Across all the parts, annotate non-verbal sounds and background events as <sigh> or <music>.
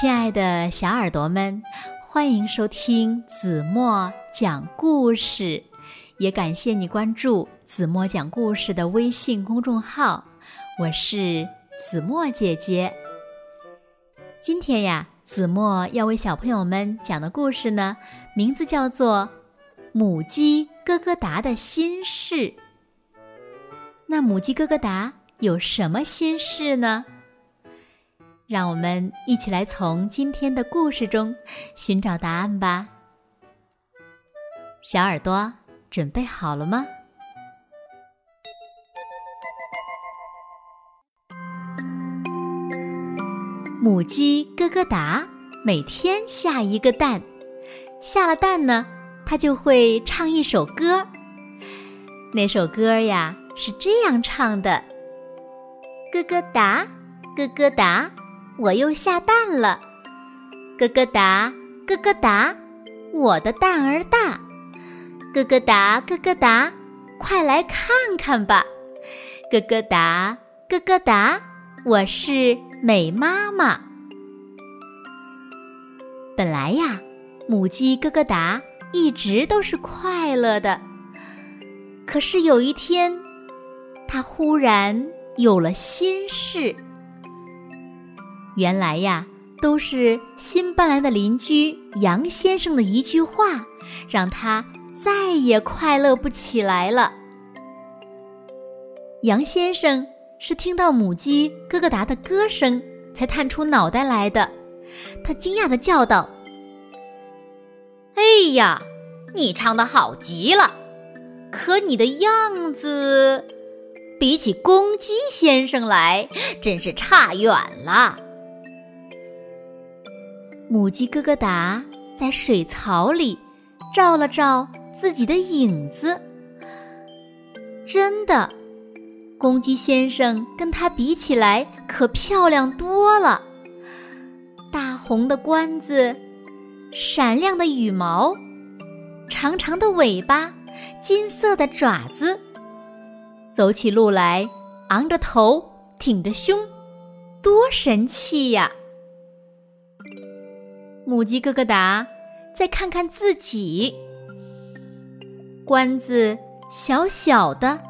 亲爱的小耳朵们，欢迎收听子墨讲故事，也感谢你关注子墨讲故事的微信公众号。我是子墨姐姐。今天呀，子墨要为小朋友们讲的故事呢，名字叫做《母鸡咯咯达的心事》。那母鸡咯咯达有什么心事呢？让我们一起来从今天的故事中寻找答案吧。小耳朵准备好了吗？母鸡咯咯哒每天下一个蛋，下了蛋呢，它就会唱一首歌。那首歌呀是这样唱的：咯咯哒，咯咯哒。我又下蛋了，咯咯哒，咯咯哒，我的蛋儿大，咯咯哒，咯咯哒，快来看看吧，咯咯哒，咯咯哒，我是美妈妈。本来呀，母鸡咯咯哒一直都是快乐的，可是有一天，它忽然有了心事。原来呀，都是新搬来的邻居杨先生的一句话，让他再也快乐不起来了。杨先生是听到母鸡咯咯达的歌声才探出脑袋来的，他惊讶的叫道：“哎呀，你唱的好极了，可你的样子比起公鸡先生来，真是差远了。”母鸡咯咯达在水槽里照了照自己的影子，真的，公鸡先生跟它比起来可漂亮多了。大红的冠子，闪亮的羽毛，长长的尾巴，金色的爪子，走起路来昂着头，挺着胸，多神气呀！母鸡咯咯达，再看看自己，冠子小小的，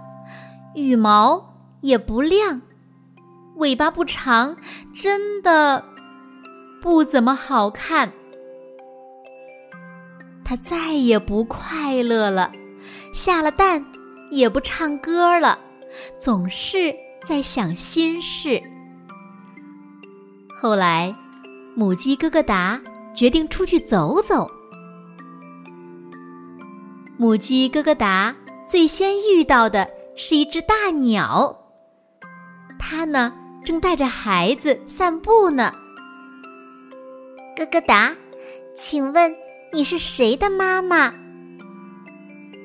羽毛也不亮，尾巴不长，真的不怎么好看。它再也不快乐了，下了蛋也不唱歌了，总是在想心事。后来，母鸡咯咯达。决定出去走走。母鸡咯咯达最先遇到的是一只大鸟，它呢正带着孩子散步呢。咯咯达，请问你是谁的妈妈？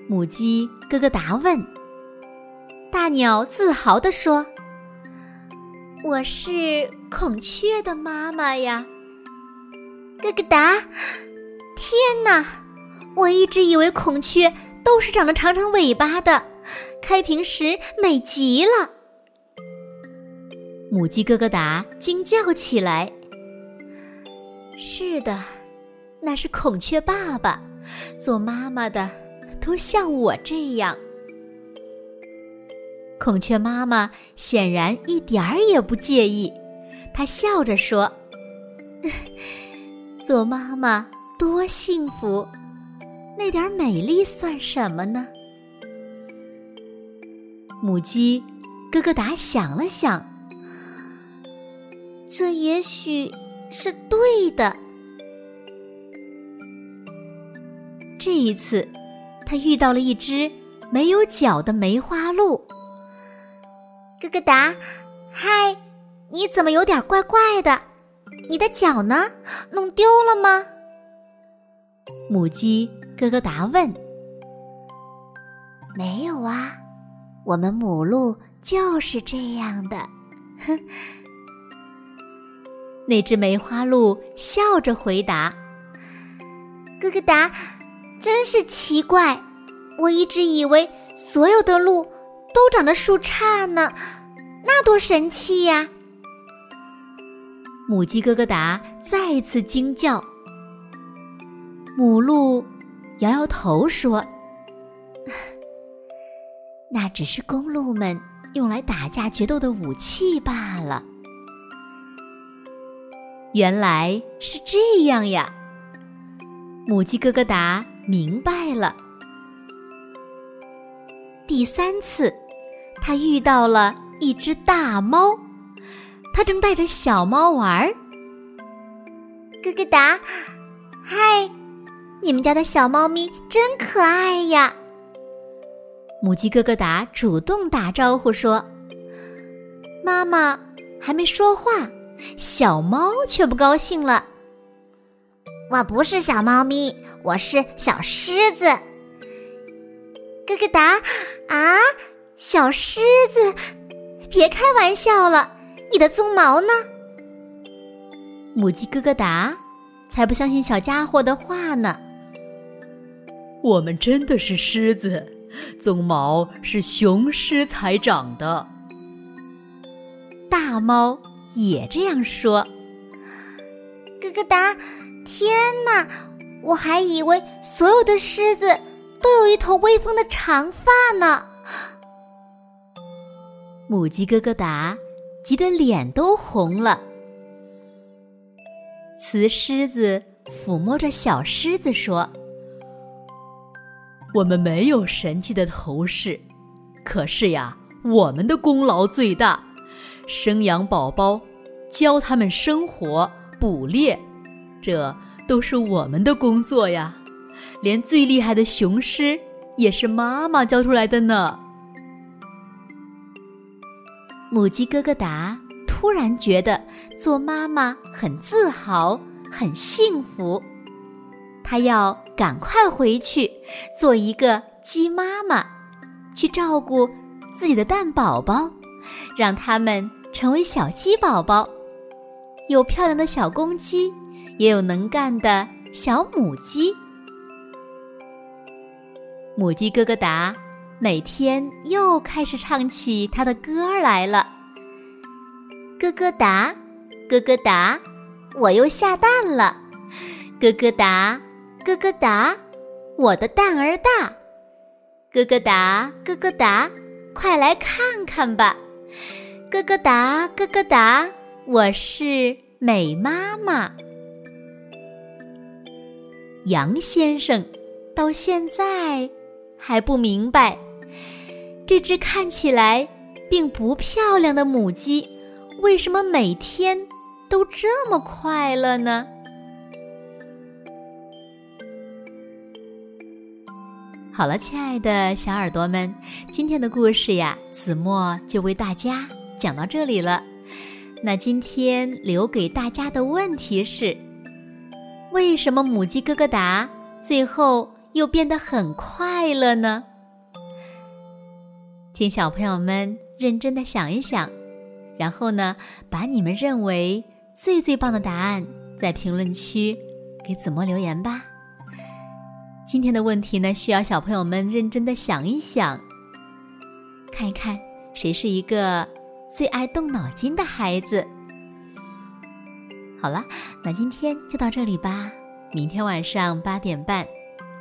母鸡咯咯达问。大鸟自豪地说：“我是孔雀的妈妈呀。”咯咯达！天哪，我一直以为孔雀都是长着长长尾巴的，开屏时美极了。母鸡咯咯达惊叫起来：“是的，那是孔雀爸爸，做妈妈的都像我这样。”孔雀妈妈显然一点儿也不介意，她笑着说。做妈妈多幸福，那点美丽算什么呢？母鸡咯咯达想了想，这也许是对的。这一次，它遇到了一只没有脚的梅花鹿。咯咯达，嗨，你怎么有点怪怪的？你的脚呢？弄丢了吗？母鸡咯咯达问。没有啊，我们母鹿就是这样的。哼。<laughs> 那只梅花鹿笑着回答：“咯咯达，真是奇怪，我一直以为所有的鹿都长得树杈呢，那多神气呀！”母鸡咯咯达再次惊叫。母鹿摇摇头说：“ <laughs> 那只是公鹿们用来打架决斗的武器罢了。”原来是这样呀！母鸡咯咯达明白了。第三次，他遇到了一只大猫，它正带着小猫玩儿。咯咯达，嗨，你们家的小猫咪真可爱呀！母鸡咯咯达主动打招呼说：“妈妈还没说话，小猫却不高兴了。我不是小猫咪，我是小狮子。”咯咯达，啊，小狮子，别开玩笑了，你的鬃毛呢？母鸡咯咯达才不相信小家伙的话呢。我们真的是狮子，鬃毛是雄狮才长的。大猫也这样说。咯咯达，天哪，我还以为所有的狮子。都有一头威风的长发呢。母鸡咯咯达急得脸都红了。雌狮子抚摸着小狮子说：“我们没有神奇的头饰，可是呀，我们的功劳最大，生养宝宝，教他们生活、捕猎，这都是我们的工作呀。”连最厉害的雄狮也是妈妈教出来的呢。母鸡咯咯达突然觉得做妈妈很自豪、很幸福，它要赶快回去做一个鸡妈妈，去照顾自己的蛋宝宝，让它们成为小鸡宝宝，有漂亮的小公鸡，也有能干的小母鸡。母鸡咯咯达每天又开始唱起他的歌来了。咯咯哒，咯咯哒，我又下蛋了。咯咯哒，咯咯哒，我的蛋儿大。咯咯哒，咯咯哒，快来看看吧。咯咯哒，咯咯哒，我是美妈妈。杨先生到现在。还不明白，这只看起来并不漂亮的母鸡，为什么每天都这么快乐呢？好了，亲爱的小耳朵们，今天的故事呀，子墨就为大家讲到这里了。那今天留给大家的问题是：为什么母鸡咯咯达最后？又变得很快乐呢。请小朋友们认真的想一想，然后呢，把你们认为最最棒的答案在评论区给子墨留言吧。今天的问题呢，需要小朋友们认真的想一想，看一看谁是一个最爱动脑筋的孩子。好了，那今天就到这里吧。明天晚上八点半。